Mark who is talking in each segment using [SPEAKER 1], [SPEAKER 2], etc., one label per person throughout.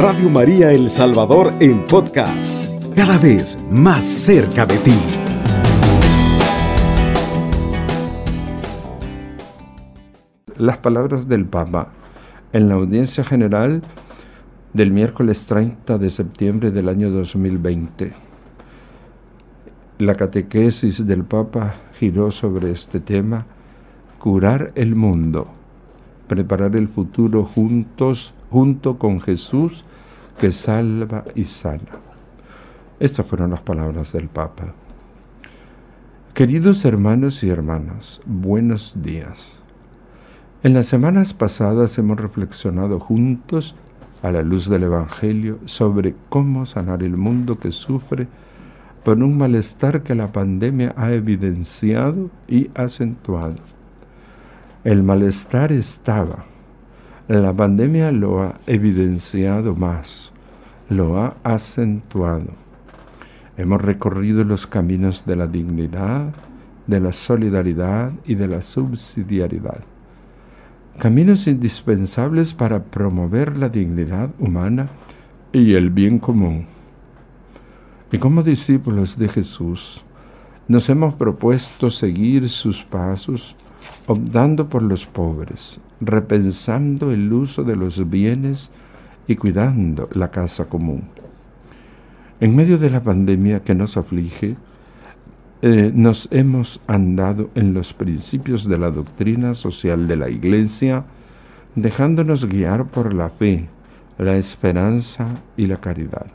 [SPEAKER 1] Radio María El Salvador en podcast, cada vez más cerca de ti.
[SPEAKER 2] Las palabras del Papa en la audiencia general del miércoles 30 de septiembre del año 2020. La catequesis del Papa giró sobre este tema, curar el mundo, preparar el futuro juntos, junto con Jesús que salva y sana. Estas fueron las palabras del Papa. Queridos hermanos y hermanas, buenos días. En las semanas pasadas hemos reflexionado juntos a la luz del Evangelio sobre cómo sanar el mundo que sufre por un malestar que la pandemia ha evidenciado y acentuado. El malestar estaba, la pandemia lo ha evidenciado más, lo ha acentuado. Hemos recorrido los caminos de la dignidad, de la solidaridad y de la subsidiariedad caminos indispensables para promover la dignidad humana y el bien común. Y como discípulos de Jesús, nos hemos propuesto seguir sus pasos, optando por los pobres, repensando el uso de los bienes y cuidando la casa común. En medio de la pandemia que nos aflige, eh, nos hemos andado en los principios de la doctrina social de la Iglesia, dejándonos guiar por la fe, la esperanza y la caridad.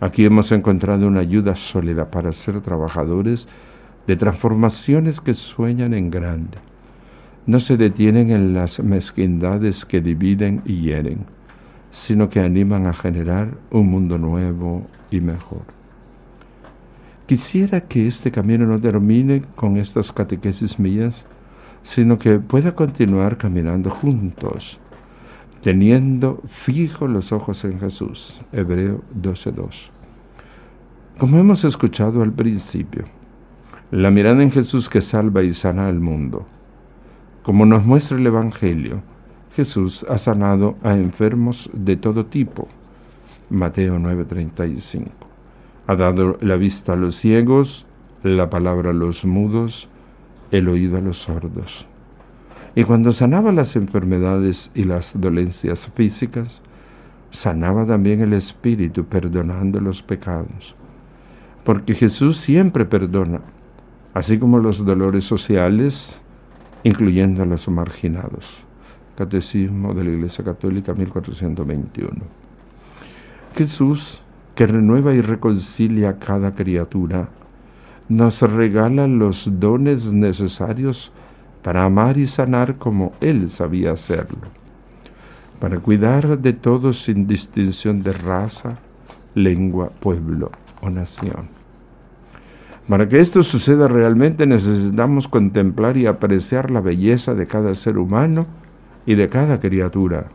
[SPEAKER 2] Aquí hemos encontrado una ayuda sólida para ser trabajadores de transformaciones que sueñan en grande. No se detienen en las mezquindades que dividen y hieren, sino que animan a generar un mundo nuevo y mejor. Quisiera que este camino no termine con estas catequesis mías, sino que pueda continuar caminando juntos, teniendo fijos los ojos en Jesús. Hebreo 12.2. Como hemos escuchado al principio, la mirada en Jesús que salva y sana al mundo. Como nos muestra el Evangelio, Jesús ha sanado a enfermos de todo tipo. Mateo 9:35 ha dado la vista a los ciegos, la palabra a los mudos, el oído a los sordos. Y cuando sanaba las enfermedades y las dolencias físicas, sanaba también el espíritu, perdonando los pecados. Porque Jesús siempre perdona, así como los dolores sociales, incluyendo a los marginados. Catecismo de la Iglesia Católica 1421. Jesús que renueva y reconcilia a cada criatura, nos regala los dones necesarios para amar y sanar como Él sabía hacerlo, para cuidar de todos sin distinción de raza, lengua, pueblo o nación. Para que esto suceda realmente necesitamos contemplar y apreciar la belleza de cada ser humano y de cada criatura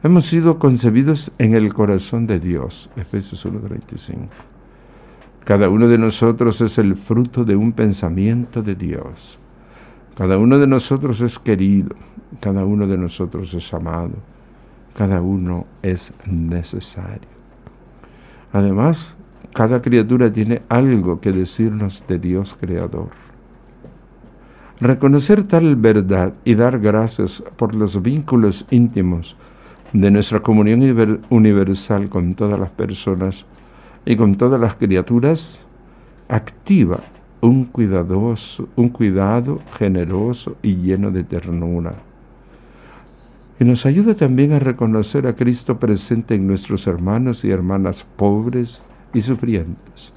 [SPEAKER 2] Hemos sido concebidos en el corazón de Dios. Efesios 1:35. Cada uno de nosotros es el fruto de un pensamiento de Dios. Cada uno de nosotros es querido. Cada uno de nosotros es amado. Cada uno es necesario. Además, cada criatura tiene algo que decirnos de Dios Creador. Reconocer tal verdad y dar gracias por los vínculos íntimos de nuestra comunión universal con todas las personas y con todas las criaturas, activa un, cuidadoso, un cuidado generoso y lleno de ternura. Y nos ayuda también a reconocer a Cristo presente en nuestros hermanos y hermanas pobres y sufrientes,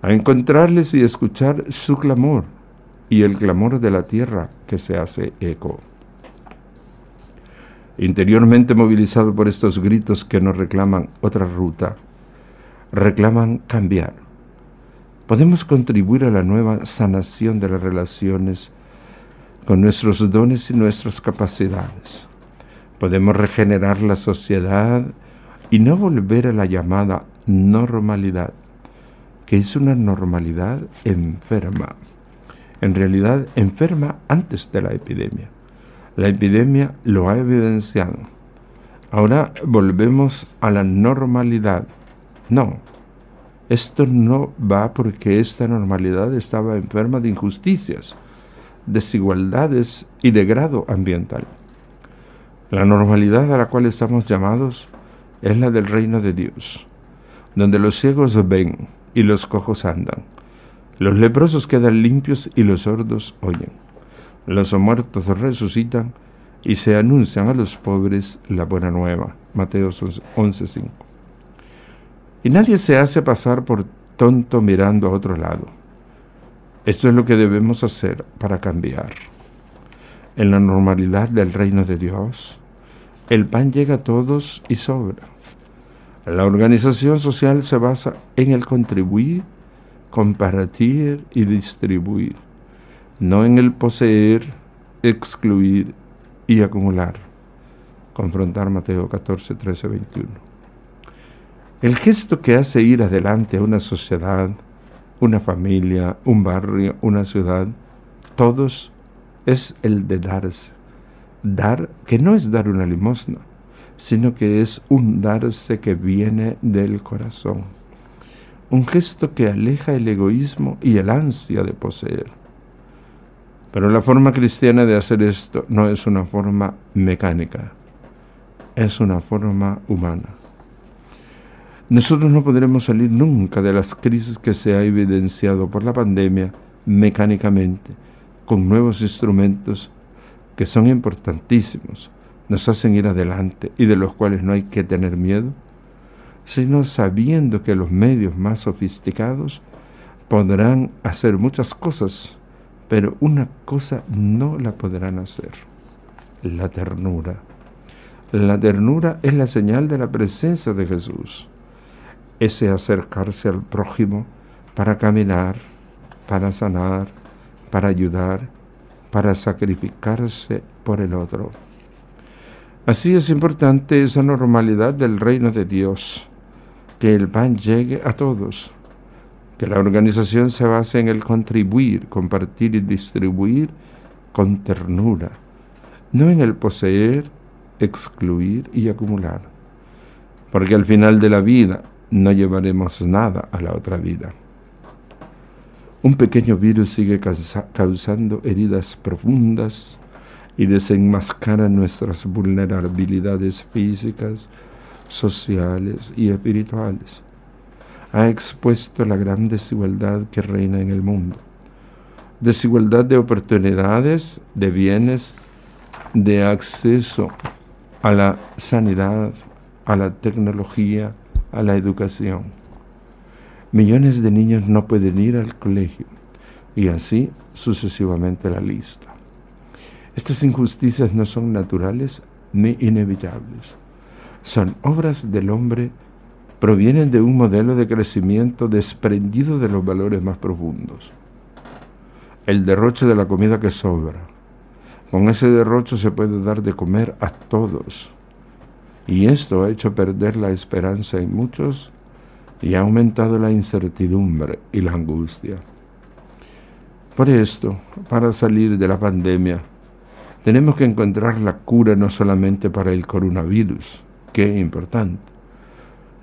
[SPEAKER 2] a encontrarles y escuchar su clamor y el clamor de la tierra que se hace eco interiormente movilizado por estos gritos que nos reclaman otra ruta, reclaman cambiar. Podemos contribuir a la nueva sanación de las relaciones con nuestros dones y nuestras capacidades. Podemos regenerar la sociedad y no volver a la llamada normalidad, que es una normalidad enferma. En realidad, enferma antes de la epidemia. La epidemia lo ha evidenciado. Ahora volvemos a la normalidad. No, esto no va porque esta normalidad estaba enferma de injusticias, desigualdades y degrado ambiental. La normalidad a la cual estamos llamados es la del reino de Dios, donde los ciegos ven y los cojos andan, los leprosos quedan limpios y los sordos oyen, los muertos resucitan y se anuncian a los pobres la buena nueva. Mateo 11:5. Y nadie se hace pasar por tonto mirando a otro lado. Esto es lo que debemos hacer para cambiar. En la normalidad del reino de Dios, el pan llega a todos y sobra. La organización social se basa en el contribuir, compartir y distribuir, no en el poseer, excluir y acumular. Confrontar Mateo 14, 13, 21. El gesto que hace ir adelante a una sociedad, una familia, un barrio, una ciudad, todos es el de darse. Dar que no es dar una limosna, sino que es un darse que viene del corazón. Un gesto que aleja el egoísmo y el ansia de poseer. Pero la forma cristiana de hacer esto no es una forma mecánica, es una forma humana. Nosotros no podremos salir nunca de las crisis que se ha evidenciado por la pandemia mecánicamente, con nuevos instrumentos que son importantísimos, nos hacen ir adelante y de los cuales no hay que tener miedo, sino sabiendo que los medios más sofisticados podrán hacer muchas cosas pero una cosa no la podrán hacer, la ternura. La ternura es la señal de la presencia de Jesús, ese acercarse al prójimo para caminar, para sanar, para ayudar, para sacrificarse por el otro. Así es importante esa normalidad del reino de Dios, que el pan llegue a todos, que la organización se base en el contribuir, compartir y distribuir con ternura, no en el poseer, excluir y acumular, porque al final de la vida no llevaremos nada a la otra vida. Un pequeño virus sigue causando heridas profundas y desenmascara nuestras vulnerabilidades físicas, sociales y espirituales ha expuesto la gran desigualdad que reina en el mundo. Desigualdad de oportunidades, de bienes, de acceso a la sanidad, a la tecnología, a la educación. Millones de niños no pueden ir al colegio y así sucesivamente la lista. Estas injusticias no son naturales ni inevitables. Son obras del hombre provienen de un modelo de crecimiento desprendido de los valores más profundos. El derroche de la comida que sobra. Con ese derroche se puede dar de comer a todos. Y esto ha hecho perder la esperanza en muchos y ha aumentado la incertidumbre y la angustia. Por esto, para salir de la pandemia, tenemos que encontrar la cura no solamente para el coronavirus, que es importante,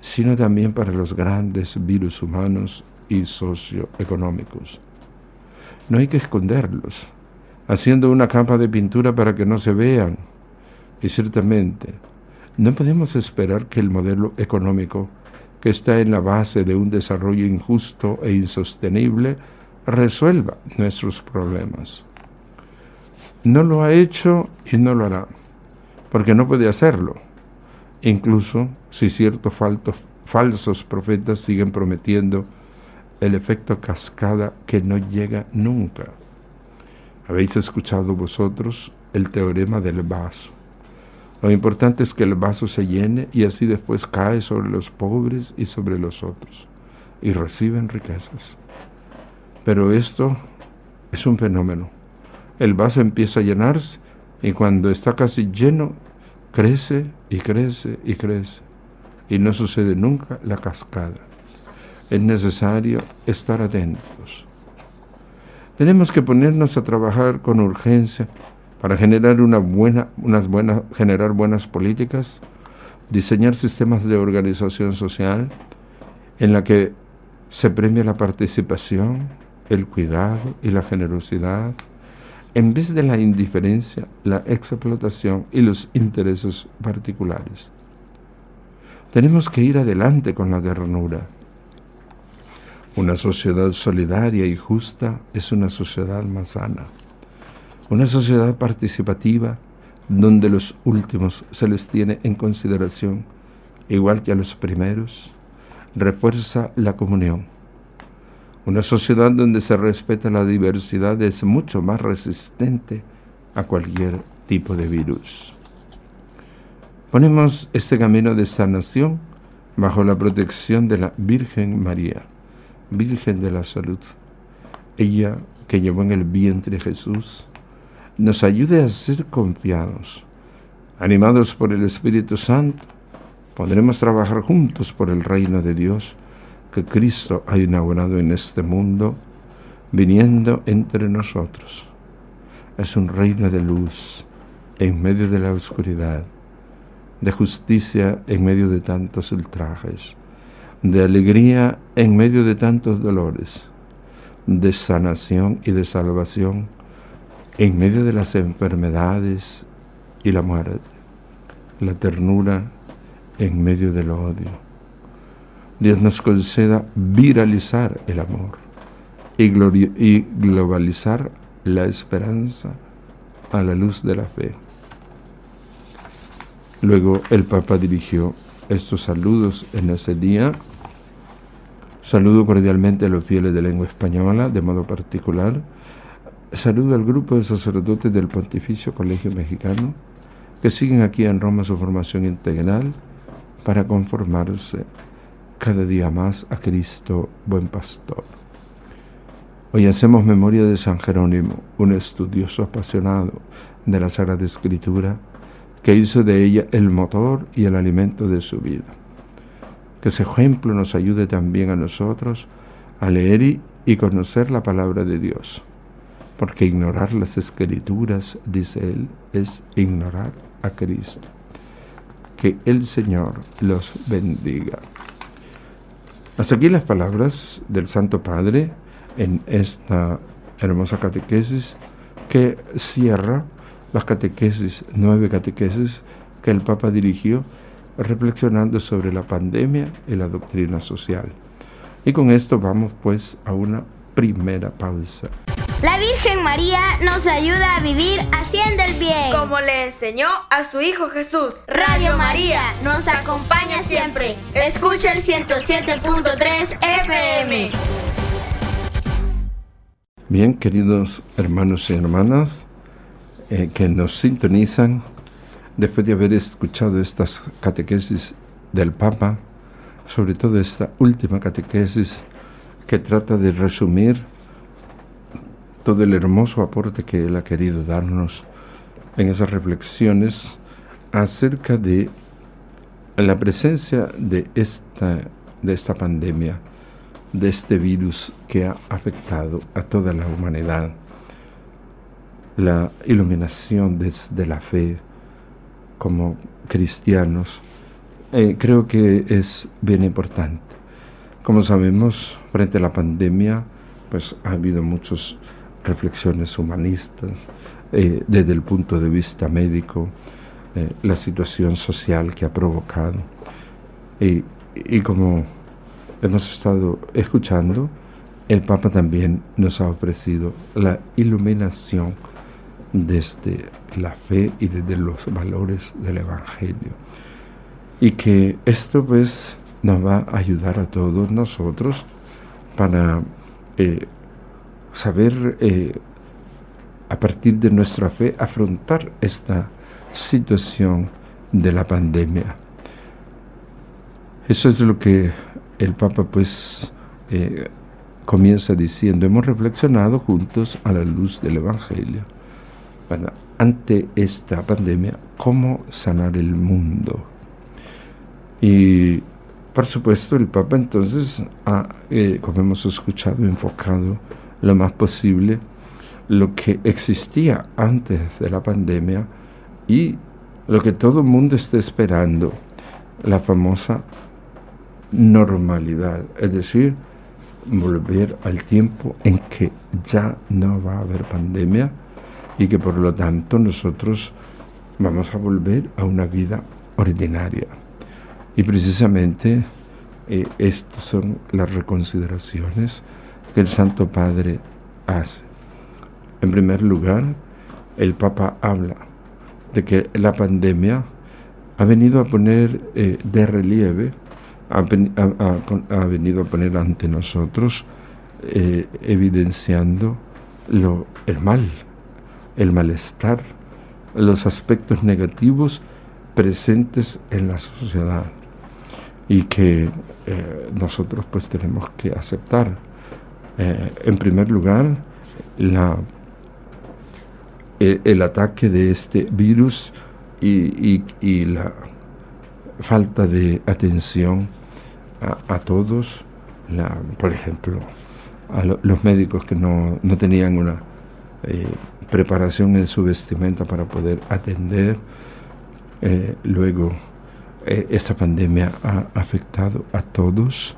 [SPEAKER 2] sino también para los grandes virus humanos y socioeconómicos. No hay que esconderlos, haciendo una capa de pintura para que no se vean. Y ciertamente, no podemos esperar que el modelo económico, que está en la base de un desarrollo injusto e insostenible, resuelva nuestros problemas. No lo ha hecho y no lo hará, porque no puede hacerlo incluso si ciertos falsos profetas siguen prometiendo el efecto cascada que no llega nunca. Habéis escuchado vosotros el teorema del vaso. Lo importante es que el vaso se llene y así después cae sobre los pobres y sobre los otros y reciben riquezas. Pero esto es un fenómeno. El vaso empieza a llenarse y cuando está casi lleno crece y crece y crece y no sucede nunca la cascada. Es necesario estar atentos. Tenemos que ponernos a trabajar con urgencia para generar unas buenas, generar buenas políticas diseñar sistemas de organización social en la que se premia la participación, el cuidado y la generosidad, en vez de la indiferencia, la explotación y los intereses particulares. Tenemos que ir adelante con la ternura. Una sociedad solidaria y justa es una sociedad más sana. Una sociedad participativa donde los últimos se les tiene en consideración igual que a los primeros, refuerza la comunión una sociedad donde se respeta la diversidad es mucho más resistente a cualquier tipo de virus. Ponemos este camino de sanación bajo la protección de la Virgen María, Virgen de la Salud. Ella que llevó en el vientre Jesús, nos ayude a ser confiados. Animados por el Espíritu Santo, podremos trabajar juntos por el reino de Dios que Cristo ha inaugurado en este mundo, viniendo entre nosotros. Es un reino de luz en medio de la oscuridad, de justicia en medio de tantos ultrajes, de alegría en medio de tantos dolores, de sanación y de salvación en medio de las enfermedades y la muerte, la ternura en medio del odio Dios nos conceda viralizar el amor y, globalizar la esperanza a la luz de la fe. Luego el Papa dirigió estos saludos en ese día. Saludo cordialmente a los fieles de lengua española, de modo particular. Saludo al grupo de sacerdotes del Pontificio Colegio Mexicano que siguen aquí en Roma su formación integral para conformarse cada día más a Cristo, buen pastor. Hoy hacemos memoria de San Jerónimo, un estudioso apasionado de la Sagrada Escritura, que hizo de ella el motor y el alimento de su vida. Que ese ejemplo nos ayude también a nosotros a leer y, conocer la palabra de Dios, porque ignorar las escrituras, dice él, es ignorar a Cristo. Que el Señor los bendiga. Hasta aquí las palabras del Santo Padre en esta hermosa catequesis que cierra las catequesis, nueve catequesis que el Papa dirigió reflexionando sobre la pandemia y la doctrina social. Y con esto vamos pues a una primera pausa.
[SPEAKER 3] La Virgen María nos ayuda a vivir haciendo el bien.
[SPEAKER 4] Como le enseñó a su Hijo Jesús.
[SPEAKER 3] Radio María nos acompaña siempre. Escucha el 107.3 FM.
[SPEAKER 2] Bien, queridos hermanos y hermanas eh, que nos sintonizan, después de haber escuchado estas catequesis del Papa, sobre todo esta última catequesis que trata de resumir todo el hermoso aporte que él ha querido darnos en esas reflexiones acerca de la presencia de esta, de esta pandemia, de este virus que ha afectado a toda la humanidad. La iluminación desde la fe como cristianos eh, creo que es bien importante. Como sabemos, frente a la pandemia, pues ha habido muchos reflexiones humanistas, eh, desde el punto de vista médico, eh, la situación social que ha provocado. Y, y como hemos estado escuchando, el Papa también nos ha ofrecido la iluminación desde la fe y desde los valores del Evangelio. Y que esto pues nos va a ayudar a todos nosotros para eh, saber eh, a partir de nuestra fe afrontar esta situación de la pandemia. Eso es lo que el Papa pues eh, comienza diciendo, hemos reflexionado juntos a la luz del Evangelio ante esta pandemia cómo sanar el mundo. Y por supuesto el Papa entonces ha, eh, como hemos escuchado, enfocado lo más posible lo que existía antes de la pandemia y lo que todo el mundo está esperando, la famosa normalidad, es decir, volver al tiempo en que ya no va a haber pandemia y que por lo tanto nosotros vamos a volver a una vida ordinaria. Y precisamente eh, estas son las reconsideraciones que el Santo Padre hace. En primer lugar, el Papa habla de que la pandemia ha venido a poner eh, de relieve, ha, venido a poner ante nosotros, eh, evidenciando lo, el mal, el malestar, los aspectos negativos presentes en la sociedad y que eh, nosotros pues tenemos que aceptar. en primer lugar, la el, ataque de este virus y, la falta de atención a, todos, la, por ejemplo, a los médicos que no, tenían una eh, preparación en su vestimenta para poder atender. Eh, luego, eh, esta pandemia ha afectado a todos.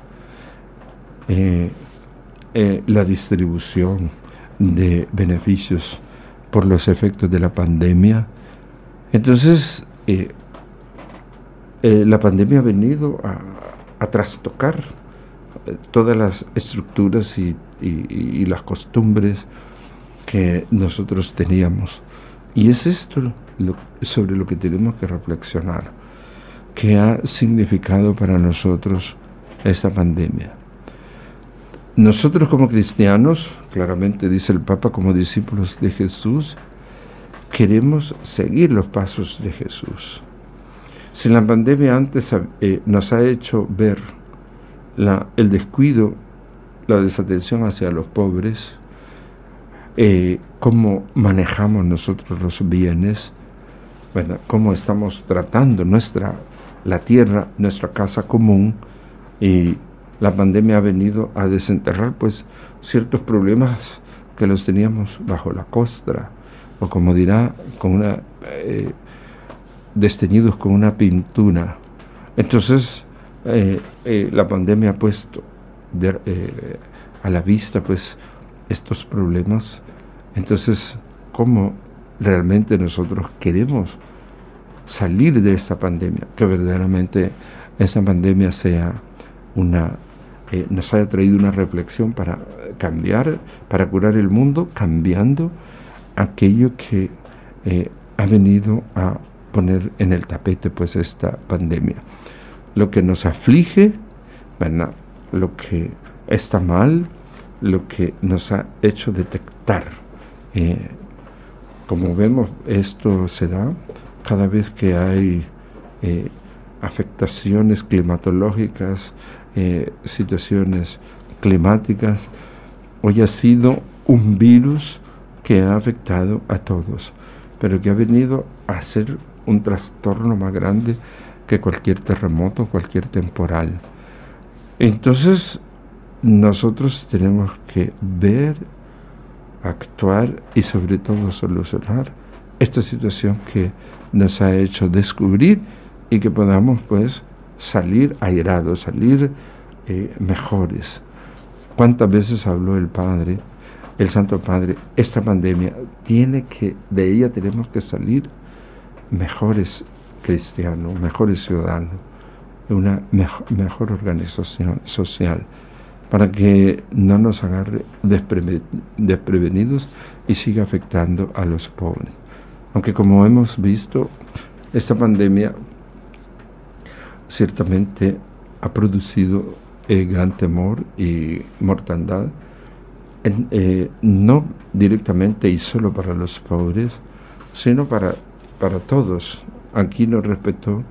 [SPEAKER 2] la distribución de beneficios por los efectos de la pandemia. Entonces, eh, eh, la pandemia ha venido a, trastocar eh, todas las estructuras y, las costumbres que nosotros teníamos. Y es esto sobre lo que tenemos que reflexionar. ¿Qué ha significado para nosotros esta pandemia? Nosotros como cristianos, claramente dice el Papa, como discípulos de Jesús, queremos seguir los pasos de Jesús. Si la pandemia antes eh, nos ha hecho ver el descuido, la desatención hacia los pobres, eh, cómo manejamos nosotros los bienes, cómo estamos tratando nuestra, la tierra, nuestra casa común y la pandemia ha venido a desenterrar pues ciertos problemas que los teníamos bajo la costra, o como dirá, con una, eh, desteñidos con una pintura. Entonces, eh, eh, la pandemia ha puesto a la vista pues estos problemas. Entonces, ¿cómo realmente nosotros queremos salir de esta pandemia? Que verdaderamente esta pandemia sea una eh, nos haya traído una reflexión para cambiar, para curar el mundo, cambiando aquello que eh, ha venido a poner en el tapete pues esta pandemia. Lo que nos aflige, lo que está mal, lo que nos ha hecho detectar. Eh, como vemos, esto se da cada vez que hay afectaciones climatológicas, eh, situaciones climáticas, hoy ha sido un virus que ha afectado a todos, pero que ha venido a ser un trastorno más grande que cualquier terremoto, cualquier temporal. Entonces, nosotros tenemos que ver, actuar y sobre todo solucionar esta situación que nos ha hecho descubrir y que podamos pues salir airados, salir eh, mejores. ¿Cuántas veces habló el Padre, el Santo Padre, esta pandemia tiene que, de ella tenemos que salir mejores cristianos, mejores ciudadanos, una mejor organización social, para que no nos agarre desprevenidos y siga afectando a los pobres. Aunque como hemos visto, esta pandemia ciertamente ha producido eh, gran temor y mortandad, eh, no directamente y solo para los pobres, sino para, para todos. Aquí no respetó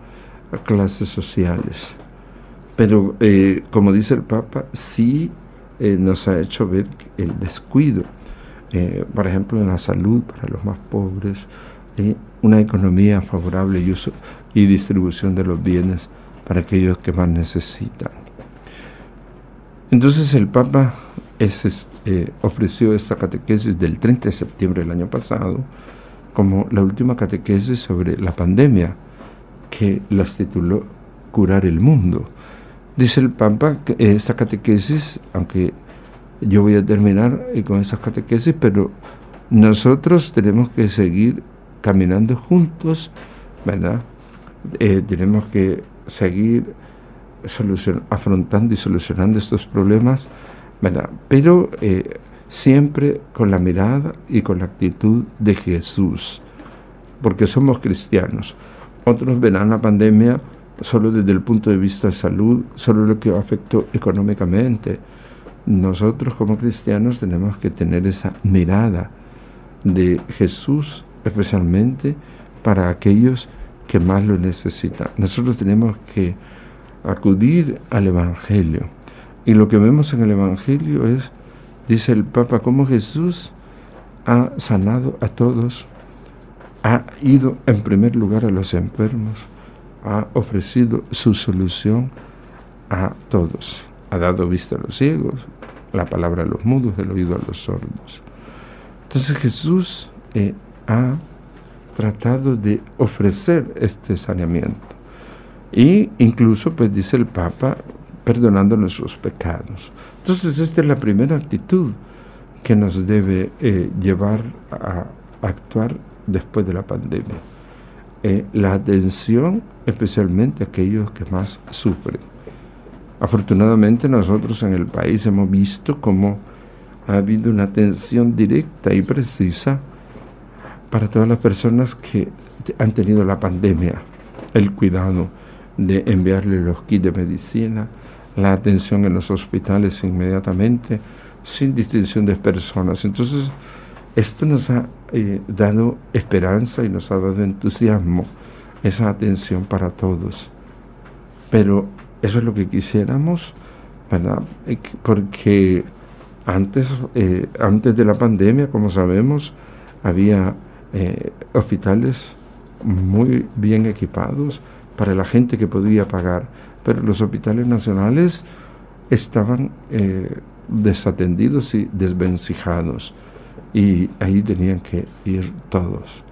[SPEAKER 2] a clases sociales. Pero, eh, como dice el Papa, sí nos ha hecho ver el descuido, por ejemplo, en la salud para los más pobres, una economía favorable y, uso, y distribución de los bienes para aquellos que más necesitan. Entonces el Papa eh, ofreció esta catequesis del 30 de septiembre del año pasado como la última catequesis sobre la pandemia, que las tituló curar el mundo. Dice el Papa que esta catequesis, aunque yo voy a terminar con esas catequesis, pero nosotros tenemos que seguir caminando juntos, ¿verdad? Eh, tenemos que seguir afrontando y solucionando estos problemas, ¿verdad? Pero eh, siempre con la mirada y con la actitud de Jesús, porque somos cristianos. Otros verán la pandemia solo desde el punto de vista de salud, solo lo que afectó económicamente. Nosotros como cristianos tenemos que tener esa mirada de Jesús, especialmente para aquellos que más lo necesitan. Nosotros tenemos que acudir al Evangelio. Y lo que vemos en el Evangelio es, dice el Papa, cómo Jesús ha sanado a todos, ha ido en primer lugar a los enfermos, ha ofrecido su solución a todos. Ha dado vista a los ciegos, la palabra a los mudos, el oído a los sordos. Entonces Jesús eh, ha tratado de ofrecer este saneamiento. Y incluso, pues dice el Papa, perdonando nuestros pecados. Entonces esta es la primera actitud que nos debe eh, llevar a actuar después de la pandemia. Eh, la atención especialmente a aquellos que más sufren. Afortunadamente nosotros en el país hemos visto cómo ha habido una atención directa y precisa para todas las personas que han tenido la pandemia, el cuidado de enviarle los kits de medicina, la atención en los hospitales inmediatamente, sin distinción de personas. Entonces, esto nos ha eh, dado esperanza y nos ha dado entusiasmo, esa atención para todos. Pero eso es lo que quisiéramos, ¿verdad? Eh, porque antes, eh, antes de la pandemia, como sabemos, había hospitales muy bien equipados para la gente que podía pagar, pero los hospitales nacionales estaban desatendidos y desvencijados y ahí tenían que ir todos.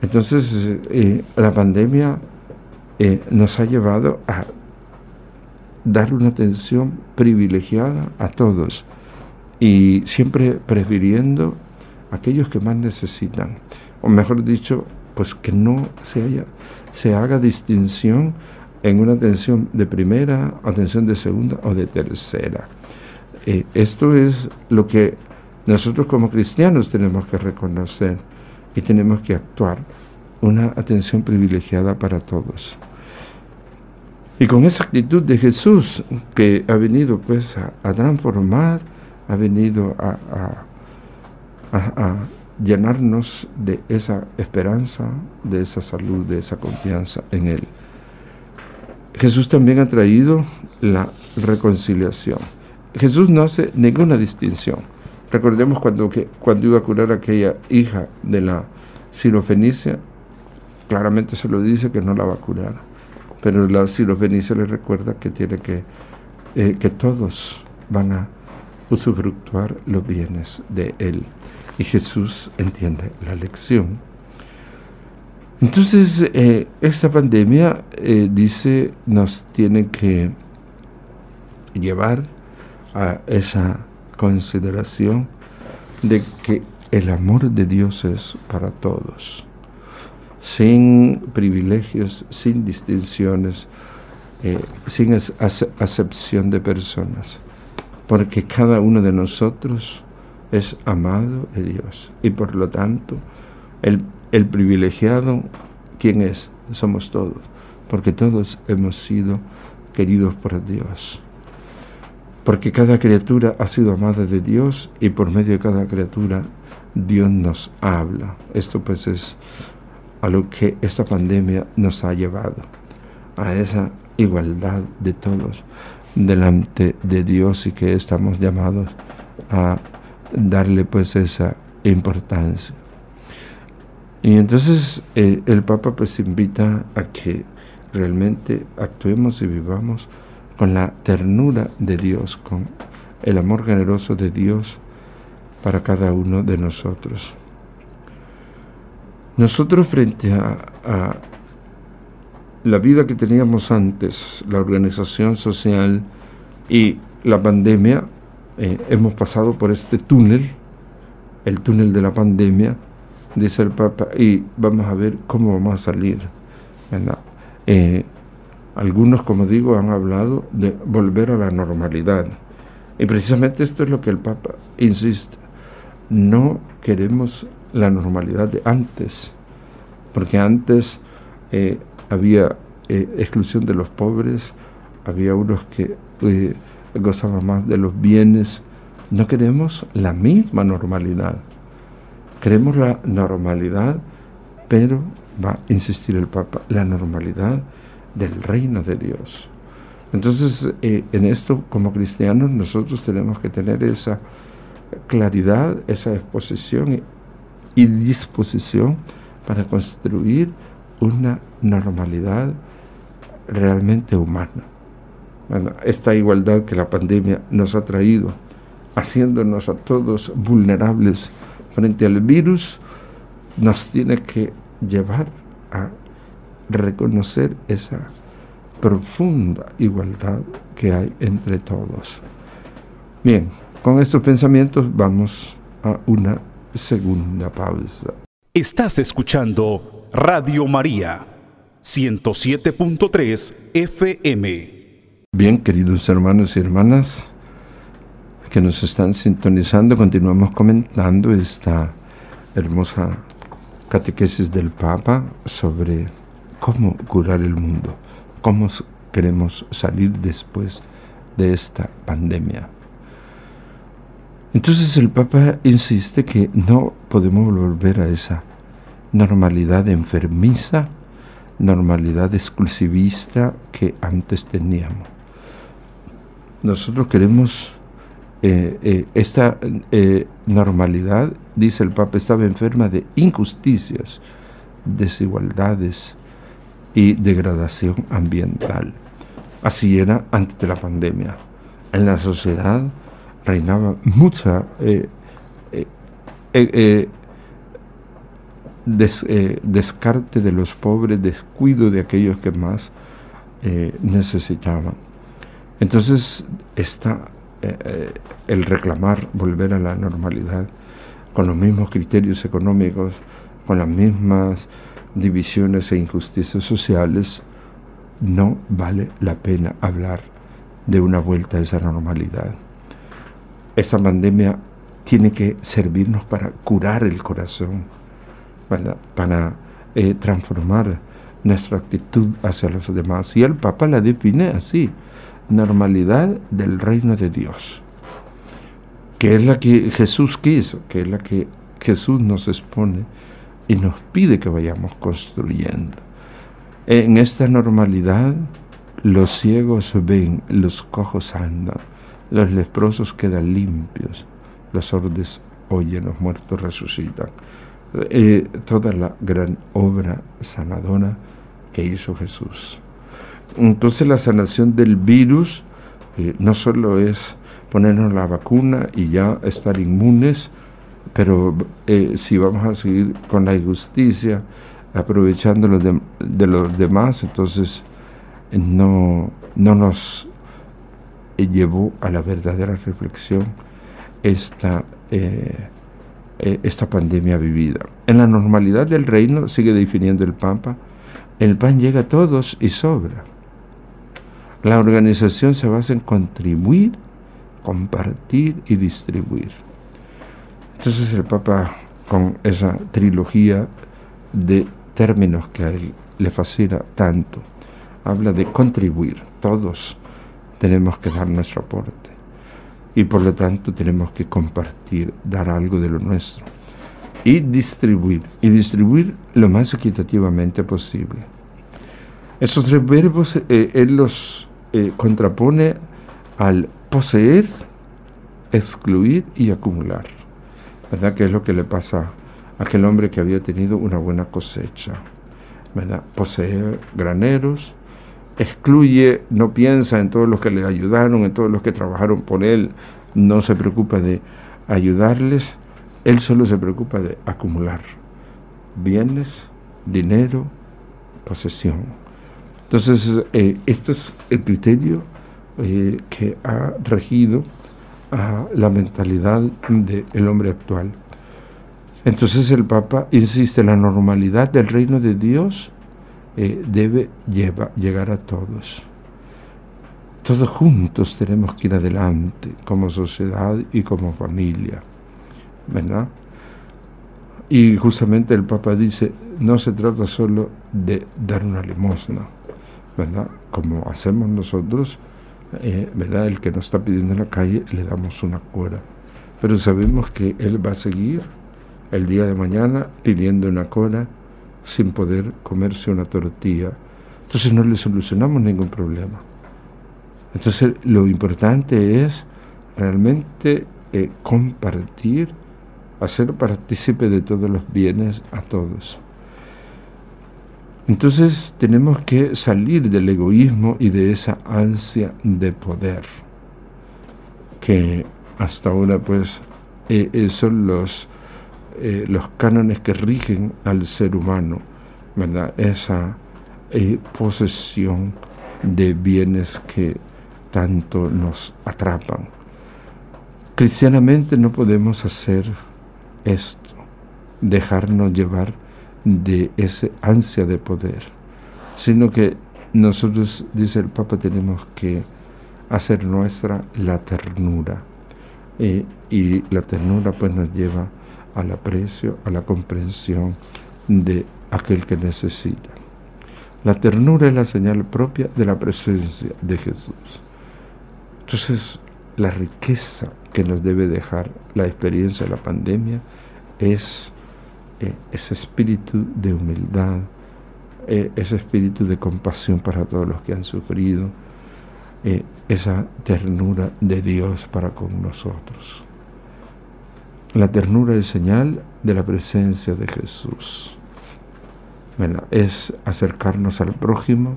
[SPEAKER 2] Entonces, eh, la pandemia eh, nos ha llevado a dar una atención privilegiada a todos y siempre prefiriendo a aquellos que más necesitan, o mejor dicho, pues que no se, haya, se haga distinción en una atención de primera, atención de segunda o de tercera. Eh, esto es lo que nosotros como cristianos tenemos que reconocer y tenemos que actuar una atención privilegiada para todos. Y con esa actitud de Jesús que ha venido pues a, transformar, ha venido a, a, llenarnos de esa esperanza, de esa salud, de esa confianza en Él. Jesús también ha traído la reconciliación. Jesús no hace ninguna distinción. Recordemos cuando, que, cuando iba a curar a aquella hija de la sirofenicia, claramente se lo dice que no la va a curar. Pero la sirofenicia le recuerda que tiene que, eh, que todos van a usufructuar los bienes de él. Y Jesús entiende la lección. Entonces, eh, esta pandemia, eh, dice, nos tiene que llevar a esa consideración de que el amor de Dios es para todos, sin privilegios, sin distinciones, eh, sin acepción de personas, porque cada uno de nosotros es amado de Dios y por lo tanto el, el privilegiado, ¿quién es? Somos todos, porque todos hemos sido queridos por Dios porque cada criatura ha sido amada de Dios y por medio de cada criatura Dios nos habla. Esto pues es a lo que esta pandemia nos ha llevado, a esa igualdad de todos delante de Dios y que estamos llamados a darle pues esa importancia. Y entonces eh, el Papa pues invita a que realmente actuemos y vivamos con la ternura de Dios, con el amor generoso de Dios para cada uno de nosotros. Nosotros frente a, la vida que teníamos antes, la organización social y la pandemia, eh, hemos pasado por este túnel, el túnel de la pandemia, dice el Papa, y vamos a ver cómo vamos a salir. Eh, algunos, como digo, han hablado de volver a la normalidad. Y precisamente esto es lo que el Papa insiste. No queremos la normalidad de antes, porque antes eh, había eh, exclusión de los pobres, había unos que eh, gozaban más de los bienes. No queremos la misma normalidad. Queremos la normalidad, pero va a insistir el Papa, la normalidad del reino de Dios. Entonces, en esto, como cristianos, nosotros tenemos que tener esa claridad, esa exposición y disposición para construir una normalidad realmente humana. esta igualdad que la pandemia nos ha traído, haciéndonos a todos vulnerables frente al virus, nos tiene que llevar a reconocer esa profunda igualdad que hay entre todos. Bien, con estos pensamientos vamos a una segunda pausa.
[SPEAKER 1] Estás escuchando Radio María 107.3 FM.
[SPEAKER 2] Bien, queridos hermanos y hermanas que nos están sintonizando, continuamos comentando esta hermosa catequesis del Papa sobre cómo curar el mundo, cómo queremos salir después de esta pandemia. Entonces el Papa insiste que no podemos volver a esa normalidad enfermiza, normalidad exclusivista que antes teníamos. Nosotros queremos eh, eh, esta eh, normalidad, dice el Papa, estaba enferma de injusticias, desigualdades y degradación ambiental. Así era antes de la pandemia. En la sociedad reinaba mucha eh, eh, eh, descarte de los pobres, descuido de aquellos que más necesitaban. Entonces está el reclamar volver a la normalidad con los mismos criterios económicos, con las mismas divisiones e injusticias sociales, no vale la pena hablar de una vuelta a esa normalidad. Esta pandemia tiene que servirnos para curar el corazón, para, eh, transformar nuestra actitud hacia los demás. Y el Papa la define así, normalidad del reino de Dios, que es la que Jesús quiso, que es la que Jesús nos expone y nos pide que vayamos construyendo. En esta normalidad los ciegos ven, los cojos andan, los leprosos quedan limpios, los sordos oyen, los muertos resucitan. Eh, toda la gran obra sanadora que hizo Jesús. Entonces la sanación del virus eh, no solo es ponernos la vacuna y ya estar inmunes, pero eh, si vamos a seguir con la injusticia, aprovechando de, de los demás, entonces no, no nos llevó a la verdadera reflexión esta, eh, eh, esta pandemia vivida. En la normalidad del reino, sigue definiendo el Papa, el pan llega a todos y sobra. La organización se basa en contribuir, compartir y distribuir. Entonces el Papa, con esa trilogía de términos que a él le fascina tanto, habla de contribuir, todos tenemos que dar nuestro aporte. Y por lo tanto tenemos que compartir, dar algo de lo nuestro. Y distribuir. Y distribuir lo más equitativamente posible. Esos tres verbos eh, él los eh, contrapone al poseer, excluir y acumular. ¿Verdad? Que es lo que le pasa a aquel hombre que había tenido una buena cosecha. ¿Verdad? Poseer graneros, excluye, no piensa en todos los que le ayudaron, en todos los que trabajaron por él, no se preocupa de ayudarles, él solo se preocupa de acumular bienes, dinero, posesión. Entonces, eh, este es el criterio eh, que ha regido a la mentalidad del hombre actual. Entonces el Papa insiste, la normalidad del reino de Dios eh, debe llegar a todos. Todos juntos tenemos que ir adelante como sociedad y como familia, ¿verdad? Y justamente el Papa dice, no se trata solo de dar una limosna, ¿verdad? Como hacemos nosotros, eh, ¿verdad? El que nos está pidiendo en la calle le damos una cura. Pero sabemos que Él va a seguir el día de mañana pidiendo una cura sin poder comerse una tortilla. Entonces no le solucionamos ningún problema. Entonces lo importante es realmente eh, compartir, hacer partícipe de todos los bienes a todos. Entonces tenemos que salir del egoísmo y de esa ansia de poder, que hasta ahora pues eh, eh, son los, eh, los cánones que rigen al ser humano, ¿verdad? Esa posesión de bienes que tanto nos atrapan. Cristianamente no podemos hacer esto, dejarnos llevar de esa ansia de poder, sino que nosotros, dice el Papa, tenemos que hacer nuestra la ternura. y la ternura pues nos lleva al aprecio, a la comprensión de aquel que necesita. La ternura es la señal propia de la presencia de Jesús. Entonces, la riqueza que nos debe dejar la experiencia de la pandemia es eh, ese espíritu de humildad, eh, ese espíritu de compasión para todos los que han sufrido, eh, esa ternura de Dios para con nosotros. La ternura es señal de la presencia de Jesús. es acercarnos al prójimo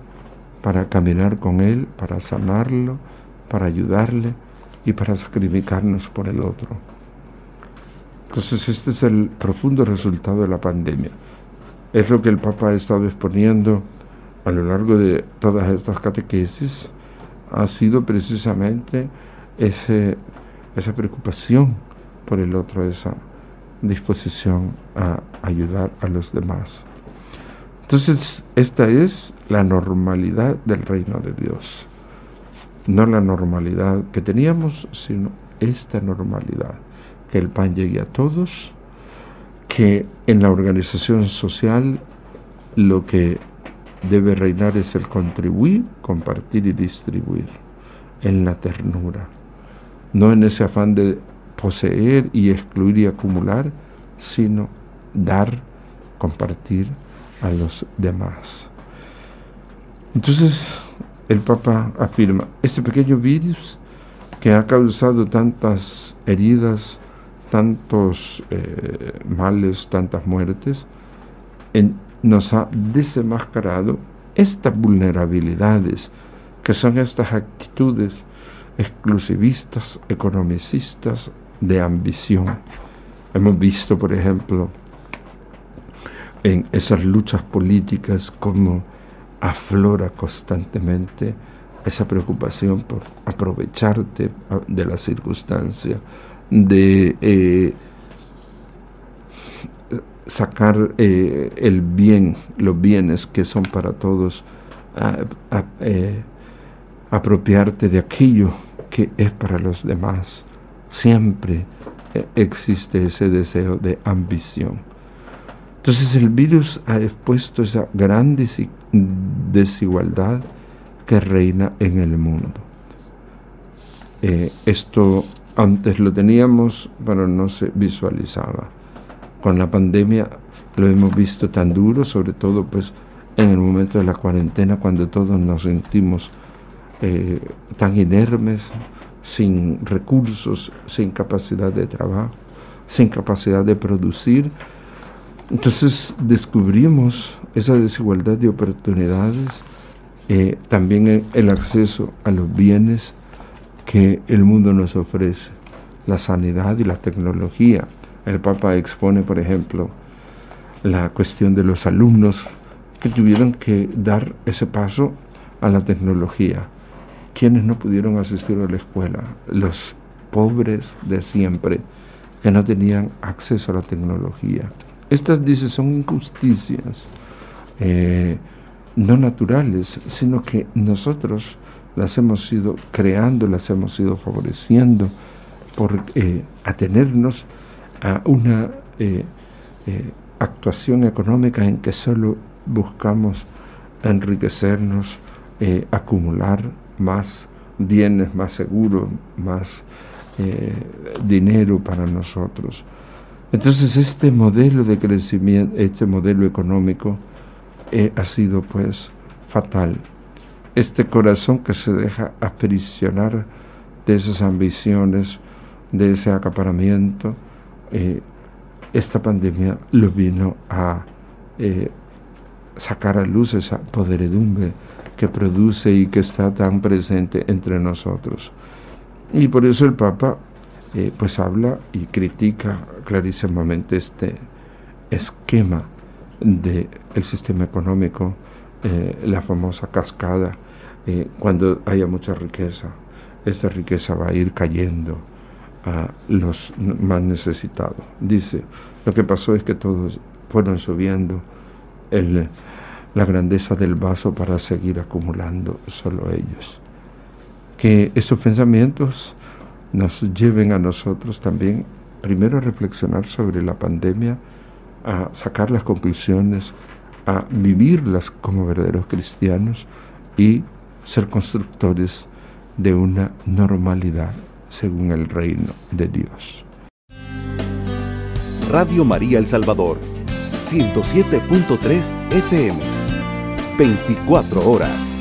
[SPEAKER 2] para caminar con Él, para sanarlo, para ayudarle y para sacrificarnos por el otro. Entonces este es el profundo resultado de la pandemia. Es lo que el Papa ha estado exponiendo a lo largo de todas estas catequesis, ha sido precisamente ese, esa preocupación por el otro, esa disposición a ayudar a los demás. Entonces, esta es la normalidad del reino de Dios. No la normalidad que teníamos, sino esta normalidad que el pan llegue a todos, que en la organización social lo que debe reinar es el contribuir, compartir y distribuir en la ternura, no en ese afán de poseer y excluir y acumular, sino dar, compartir a los demás. Entonces el Papa afirma, este pequeño virus que ha causado tantas heridas, tantos eh, males, tantas muertes, nos ha desenmascarado estas vulnerabilidades, que son estas actitudes exclusivistas, economicistas, de ambición. Hemos visto, por ejemplo, en esas luchas políticas cómo aflora constantemente esa preocupación por aprovecharte de la circunstancia, de eh, sacar eh, el bien, los bienes que son para todos, eh, apropiarte de aquello que es para los demás. Siempre existe ese deseo de ambición. Entonces el virus ha expuesto esa gran desigualdad que reina en el mundo. esto antes lo teníamos, pero no se visualizaba. Con la pandemia lo hemos visto tan duro, sobre todo pues en el momento de la cuarentena, cuando todos nos sentimos eh, tan inermes, sin recursos, sin capacidad de trabajo, sin capacidad de producir. Entonces descubrimos esa desigualdad de oportunidades, eh, también el acceso a los bienes que el mundo nos ofrece, la sanidad y la tecnología. El Papa expone, por ejemplo, la cuestión de los alumnos que tuvieron que dar ese paso a la tecnología. Quienes no pudieron asistir a la escuela, los pobres de siempre, que no tenían acceso a la tecnología. Estas, dice, son injusticias eh, no naturales, sino que nosotros las hemos ido creando, las hemos ido favoreciendo por eh, atenernos a una eh, actuación económica en que solo buscamos enriquecernos, acumular más bienes, más seguros, más dinero para nosotros. Entonces este modelo de crecimiento, este modelo económico eh, ha sido pues fatal. Este corazón que se deja aprisionar de esas ambiciones, de ese acaparamiento, eh, esta pandemia lo vino a eh, sacar a luz esa poderedumbre que produce y que está tan presente entre nosotros. Y por eso el Papa eh, pues habla y critica clarísimamente este esquema del sistema económico, eh, la famosa cascada, eh, cuando haya mucha riqueza, esta riqueza va a ir cayendo a los más necesitados. Dice, lo que pasó es que todos fueron subiendo la grandeza del vaso para seguir acumulando solo ellos. Que esos pensamientos nos lleven a nosotros también, primero a reflexionar sobre la pandemia, a sacar las conclusiones, a vivirlas como verdaderos cristianos y ser constructores de una normalidad según el reino de Dios.
[SPEAKER 1] Radio María El Salvador, 107.3 FM, 24 horas.